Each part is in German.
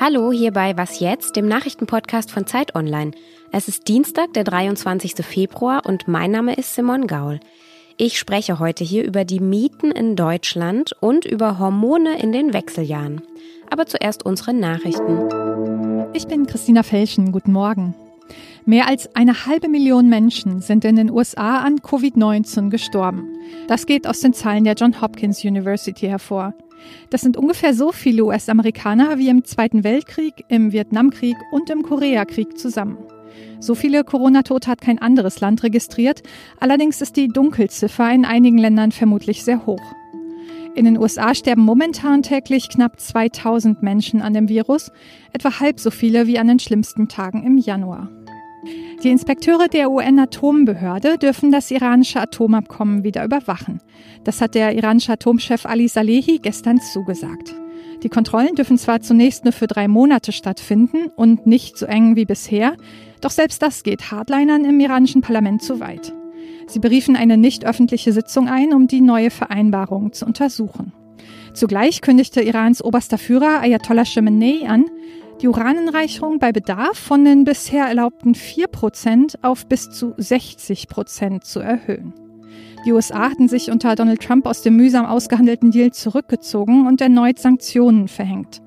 Hallo hier bei Was jetzt, dem Nachrichtenpodcast von Zeit Online. Es ist Dienstag, der 23. Februar und mein Name ist Simon Gaul. Ich spreche heute hier über die Mieten in Deutschland und über Hormone in den Wechseljahren. Aber zuerst unsere Nachrichten. Ich bin Christina Felschen. Guten Morgen. Mehr als eine halbe Million Menschen sind in den USA an Covid-19 gestorben. Das geht aus den Zahlen der Johns Hopkins University hervor. Das sind ungefähr so viele US-Amerikaner wie im Zweiten Weltkrieg, im Vietnamkrieg und im Koreakrieg zusammen. So viele Corona-Tote hat kein anderes Land registriert, allerdings ist die Dunkelziffer in einigen Ländern vermutlich sehr hoch. In den USA sterben momentan täglich knapp 2000 Menschen an dem Virus, etwa halb so viele wie an den schlimmsten Tagen im Januar. Die Inspekteure der UN-Atombehörde dürfen das iranische Atomabkommen wieder überwachen. Das hat der iranische Atomchef Ali Salehi gestern zugesagt. Die Kontrollen dürfen zwar zunächst nur für drei Monate stattfinden und nicht so eng wie bisher, doch selbst das geht Hardlinern im iranischen Parlament zu weit. Sie beriefen eine nicht öffentliche Sitzung ein, um die neue Vereinbarung zu untersuchen. Zugleich kündigte Irans oberster Führer Ayatollah Khamenei an, die Uranenreicherung bei Bedarf von den bisher erlaubten 4% auf bis zu 60% zu erhöhen. Die USA hatten sich unter Donald Trump aus dem mühsam ausgehandelten Deal zurückgezogen und erneut Sanktionen verhängt.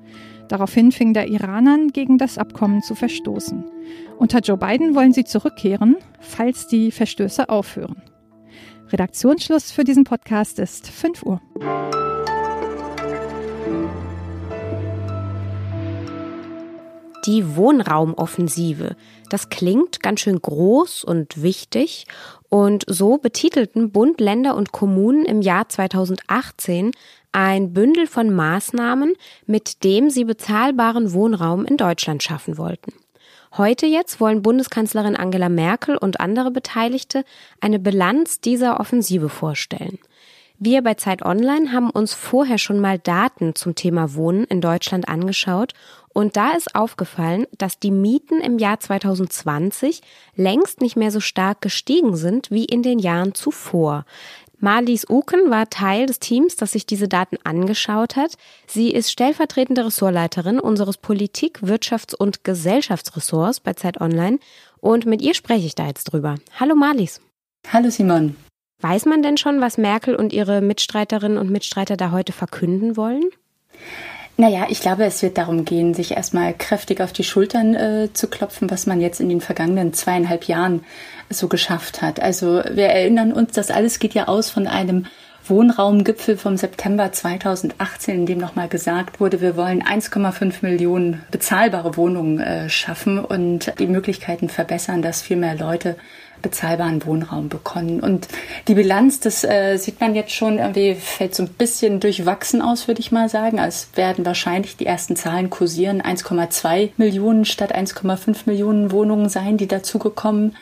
Daraufhin fing der Iran an, gegen das Abkommen zu verstoßen. Unter Joe Biden wollen sie zurückkehren, falls die Verstöße aufhören. Redaktionsschluss für diesen Podcast ist 5 Uhr. Die Wohnraumoffensive. Das klingt ganz schön groß und wichtig. Und so betitelten Bund, Länder und Kommunen im Jahr 2018 ein Bündel von Maßnahmen, mit dem sie bezahlbaren Wohnraum in Deutschland schaffen wollten. Heute jetzt wollen Bundeskanzlerin Angela Merkel und andere Beteiligte eine Bilanz dieser Offensive vorstellen. Wir bei Zeit Online haben uns vorher schon mal Daten zum Thema Wohnen in Deutschland angeschaut und da ist aufgefallen, dass die Mieten im Jahr 2020 längst nicht mehr so stark gestiegen sind wie in den Jahren zuvor. Marlies Uken war Teil des Teams, das sich diese Daten angeschaut hat. Sie ist stellvertretende Ressortleiterin unseres Politik-, Wirtschafts- und Gesellschaftsressorts bei Zeit Online und mit ihr spreche ich da jetzt drüber. Hallo Marlies. Hallo Simon. Weiß man denn schon, was Merkel und ihre Mitstreiterinnen und Mitstreiter da heute verkünden wollen? Naja, ich glaube, es wird darum gehen, sich erstmal kräftig auf die Schultern äh, zu klopfen, was man jetzt in den vergangenen zweieinhalb Jahren so geschafft hat. Also wir erinnern uns, das alles geht ja aus von einem Wohnraumgipfel vom September 2018, in dem nochmal gesagt wurde, wir wollen 1,5 Millionen bezahlbare Wohnungen äh, schaffen und die Möglichkeiten verbessern, dass viel mehr Leute bezahlbaren Wohnraum bekommen. Und die Bilanz, das äh, sieht man jetzt schon, irgendwie fällt so ein bisschen durchwachsen aus, würde ich mal sagen. Also es werden wahrscheinlich die ersten Zahlen kursieren. 1,2 Millionen statt 1,5 Millionen Wohnungen sein, die dazugekommen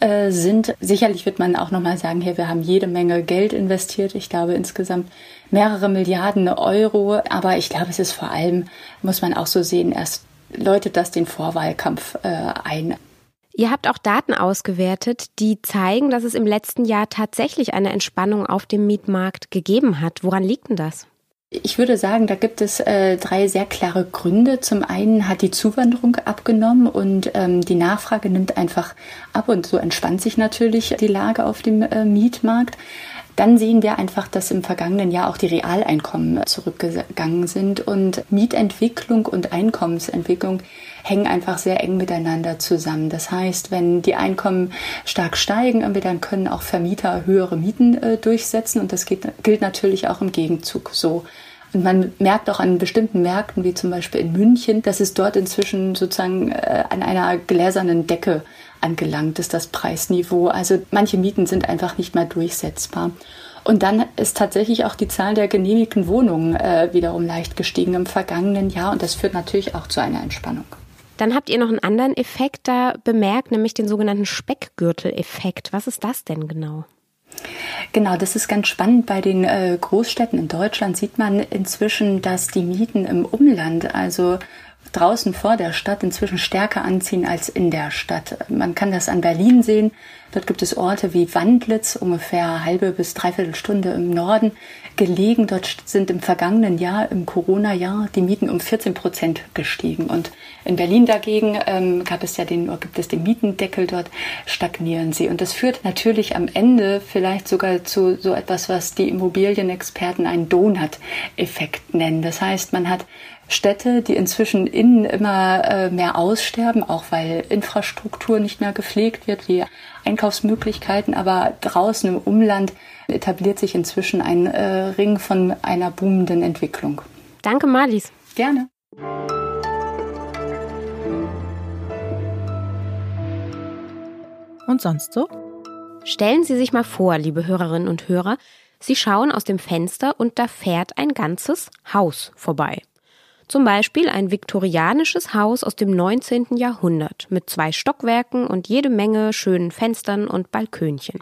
äh, sind. Sicherlich wird man auch nochmal sagen, hier, wir haben jede Menge Geld investiert. Ich glaube insgesamt mehrere Milliarden Euro. Aber ich glaube, es ist vor allem, muss man auch so sehen, erst läutet das den Vorwahlkampf äh, ein. Ihr habt auch Daten ausgewertet, die zeigen, dass es im letzten Jahr tatsächlich eine Entspannung auf dem Mietmarkt gegeben hat. Woran liegt denn das? Ich würde sagen, da gibt es äh, drei sehr klare Gründe. Zum einen hat die Zuwanderung abgenommen und ähm, die Nachfrage nimmt einfach ab und so entspannt sich natürlich die Lage auf dem äh, Mietmarkt. Dann sehen wir einfach, dass im vergangenen Jahr auch die Realeinkommen zurückgegangen sind und Mietentwicklung und Einkommensentwicklung hängen einfach sehr eng miteinander zusammen. Das heißt, wenn die Einkommen stark steigen, dann können auch Vermieter höhere Mieten äh, durchsetzen und das geht, gilt natürlich auch im Gegenzug so. Und man merkt auch an bestimmten Märkten, wie zum Beispiel in München, dass es dort inzwischen sozusagen äh, an einer gläsernen Decke angelangt ist, das Preisniveau. Also manche Mieten sind einfach nicht mehr durchsetzbar. Und dann ist tatsächlich auch die Zahl der genehmigten Wohnungen äh, wiederum leicht gestiegen im vergangenen Jahr und das führt natürlich auch zu einer Entspannung. Dann habt ihr noch einen anderen Effekt da bemerkt, nämlich den sogenannten Speckgürtel-Effekt. Was ist das denn genau? Genau, das ist ganz spannend. Bei den äh, Großstädten in Deutschland sieht man inzwischen, dass die Mieten im Umland, also draußen vor der Stadt, inzwischen stärker anziehen als in der Stadt. Man kann das an Berlin sehen. Dort gibt es Orte wie Wandlitz, ungefähr halbe bis dreiviertel Stunde im Norden gelegen. Dort sind im vergangenen Jahr, im Corona-Jahr, die Mieten um 14 Prozent gestiegen. Und in Berlin dagegen ähm, gab es ja den, gibt es den Mietendeckel, dort stagnieren sie. Und das führt natürlich am Ende vielleicht sogar zu so etwas, was die Immobilienexperten einen Donut-Effekt nennen. Das heißt, man hat Städte, die inzwischen innen immer äh, mehr aussterben, auch weil Infrastruktur nicht mehr gepflegt wird, wie Einkaufsmöglichkeiten, aber draußen im Umland etabliert sich inzwischen ein äh, Ring von einer boomenden Entwicklung. Danke, Marlies. Gerne. Und sonst so? Stellen Sie sich mal vor, liebe Hörerinnen und Hörer, Sie schauen aus dem Fenster und da fährt ein ganzes Haus vorbei. Zum Beispiel ein viktorianisches Haus aus dem 19. Jahrhundert mit zwei Stockwerken und jede Menge schönen Fenstern und Balkönchen.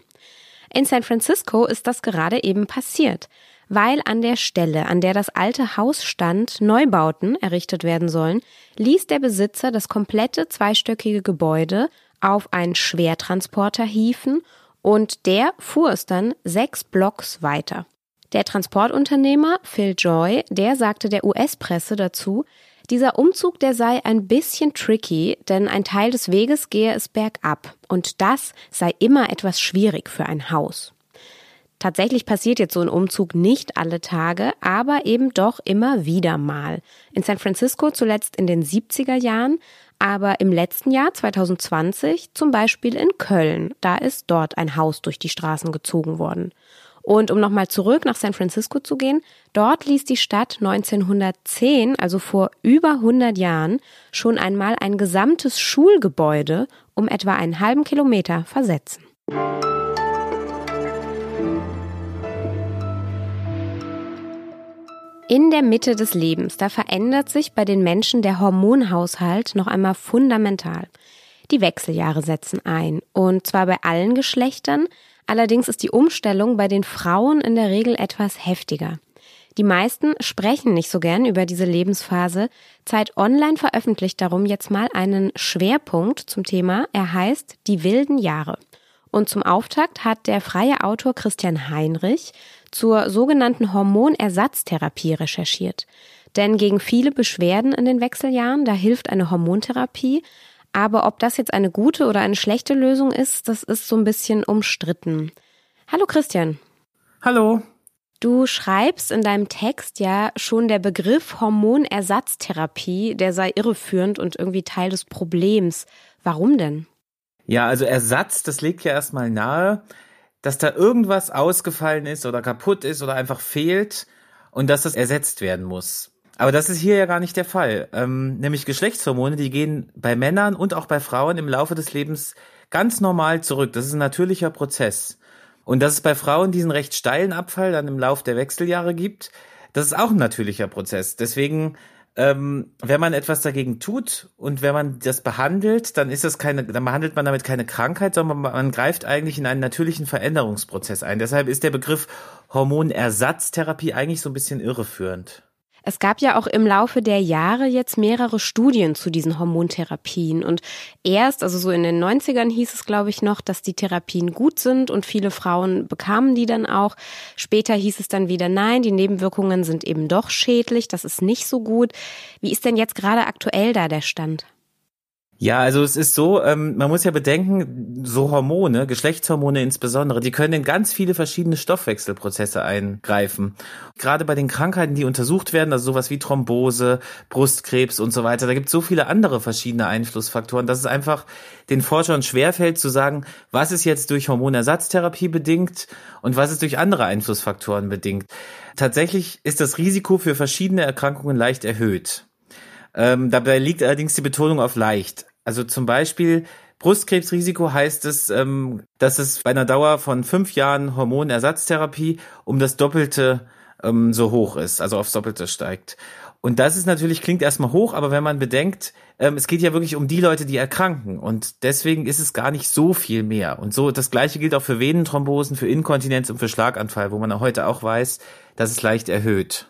In San Francisco ist das gerade eben passiert, weil an der Stelle, an der das alte Haus stand, Neubauten errichtet werden sollen, ließ der Besitzer das komplette zweistöckige Gebäude auf einen Schwertransporter hieven und der fuhr es dann sechs Blocks weiter. Der Transportunternehmer Phil Joy, der sagte der US-Presse dazu, dieser Umzug, der sei ein bisschen tricky, denn ein Teil des Weges gehe es bergab und das sei immer etwas schwierig für ein Haus. Tatsächlich passiert jetzt so ein Umzug nicht alle Tage, aber eben doch immer wieder mal. In San Francisco zuletzt in den 70er Jahren, aber im letzten Jahr 2020 zum Beispiel in Köln. Da ist dort ein Haus durch die Straßen gezogen worden. Und um nochmal zurück nach San Francisco zu gehen, dort ließ die Stadt 1910, also vor über 100 Jahren, schon einmal ein gesamtes Schulgebäude um etwa einen halben Kilometer versetzen. In der Mitte des Lebens, da verändert sich bei den Menschen der Hormonhaushalt noch einmal fundamental. Die Wechseljahre setzen ein, und zwar bei allen Geschlechtern, Allerdings ist die Umstellung bei den Frauen in der Regel etwas heftiger. Die meisten sprechen nicht so gern über diese Lebensphase. Zeit Online veröffentlicht darum jetzt mal einen Schwerpunkt zum Thema. Er heißt Die wilden Jahre. Und zum Auftakt hat der freie Autor Christian Heinrich zur sogenannten Hormonersatztherapie recherchiert. Denn gegen viele Beschwerden in den Wechseljahren, da hilft eine Hormontherapie, aber ob das jetzt eine gute oder eine schlechte Lösung ist, das ist so ein bisschen umstritten. Hallo Christian. Hallo. Du schreibst in deinem Text ja schon der Begriff Hormonersatztherapie, der sei irreführend und irgendwie Teil des Problems. Warum denn? Ja, also Ersatz, das legt ja erstmal nahe, dass da irgendwas ausgefallen ist oder kaputt ist oder einfach fehlt und dass das ersetzt werden muss. Aber das ist hier ja gar nicht der Fall. Ähm, nämlich Geschlechtshormone, die gehen bei Männern und auch bei Frauen im Laufe des Lebens ganz normal zurück. Das ist ein natürlicher Prozess. Und dass es bei Frauen diesen recht steilen Abfall dann im Lauf der Wechseljahre gibt, das ist auch ein natürlicher Prozess. Deswegen, ähm, wenn man etwas dagegen tut und wenn man das behandelt, dann ist das keine, dann behandelt man damit keine Krankheit, sondern man greift eigentlich in einen natürlichen Veränderungsprozess ein. Deshalb ist der Begriff Hormonersatztherapie eigentlich so ein bisschen irreführend. Es gab ja auch im Laufe der Jahre jetzt mehrere Studien zu diesen Hormontherapien. Und erst, also so in den 90ern hieß es, glaube ich, noch, dass die Therapien gut sind und viele Frauen bekamen die dann auch. Später hieß es dann wieder, nein, die Nebenwirkungen sind eben doch schädlich, das ist nicht so gut. Wie ist denn jetzt gerade aktuell da der Stand? Ja, also es ist so, ähm, man muss ja bedenken, so Hormone, Geschlechtshormone insbesondere, die können in ganz viele verschiedene Stoffwechselprozesse eingreifen. Gerade bei den Krankheiten, die untersucht werden, also sowas wie Thrombose, Brustkrebs und so weiter, da gibt es so viele andere verschiedene Einflussfaktoren, dass es einfach den Forschern schwerfällt zu sagen, was ist jetzt durch Hormonersatztherapie bedingt und was ist durch andere Einflussfaktoren bedingt. Tatsächlich ist das Risiko für verschiedene Erkrankungen leicht erhöht. Ähm, dabei liegt allerdings die Betonung auf leicht. Also zum Beispiel Brustkrebsrisiko heißt es, ähm, dass es bei einer Dauer von fünf Jahren Hormonersatztherapie um das Doppelte ähm, so hoch ist, also aufs Doppelte steigt. Und das ist natürlich, klingt erstmal hoch, aber wenn man bedenkt, ähm, es geht ja wirklich um die Leute, die erkranken. Und deswegen ist es gar nicht so viel mehr. Und so, das gleiche gilt auch für Venenthrombosen, für Inkontinenz und für Schlaganfall, wo man heute auch weiß, dass es leicht erhöht.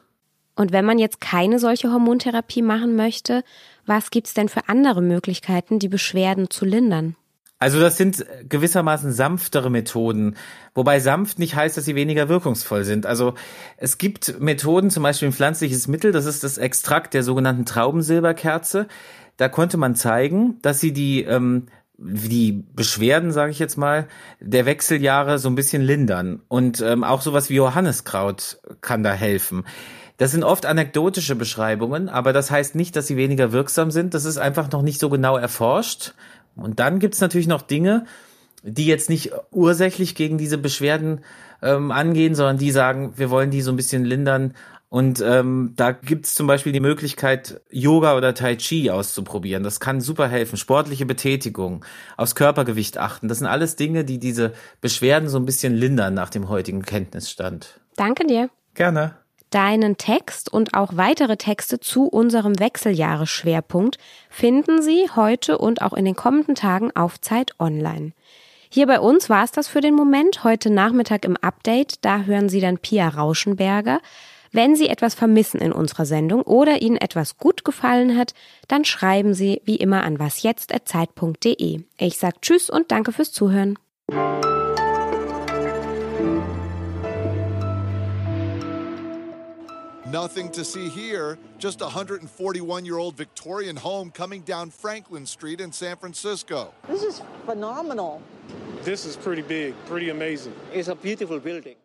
Und wenn man jetzt keine solche Hormontherapie machen möchte, was gibt's denn für andere Möglichkeiten, die Beschwerden zu lindern? Also das sind gewissermaßen sanftere Methoden, wobei sanft nicht heißt, dass sie weniger wirkungsvoll sind. Also es gibt Methoden, zum Beispiel ein pflanzliches Mittel, das ist das Extrakt der sogenannten Traubensilberkerze. Da konnte man zeigen, dass sie die ähm, die Beschwerden, sage ich jetzt mal, der Wechseljahre so ein bisschen lindern. Und ähm, auch sowas wie Johanneskraut kann da helfen. Das sind oft anekdotische Beschreibungen, aber das heißt nicht, dass sie weniger wirksam sind. Das ist einfach noch nicht so genau erforscht. Und dann gibt's natürlich noch Dinge, die jetzt nicht ursächlich gegen diese Beschwerden ähm, angehen, sondern die sagen, wir wollen die so ein bisschen lindern. Und ähm, da gibt's zum Beispiel die Möglichkeit, Yoga oder Tai Chi auszuprobieren. Das kann super helfen. Sportliche Betätigung, aufs Körpergewicht achten. Das sind alles Dinge, die diese Beschwerden so ein bisschen lindern nach dem heutigen Kenntnisstand. Danke dir. Gerne. Deinen Text und auch weitere Texte zu unserem Wechseljahresschwerpunkt finden Sie heute und auch in den kommenden Tagen auf Zeit Online. Hier bei uns war es das für den Moment. Heute Nachmittag im Update, da hören Sie dann Pia Rauschenberger. Wenn Sie etwas vermissen in unserer Sendung oder Ihnen etwas gut gefallen hat, dann schreiben Sie wie immer an wasjetzt.zeit.de. Ich sag Tschüss und danke fürs Zuhören. Nothing to see here, just a 141 year old Victorian home coming down Franklin Street in San Francisco. This is phenomenal. This is pretty big, pretty amazing. It's a beautiful building.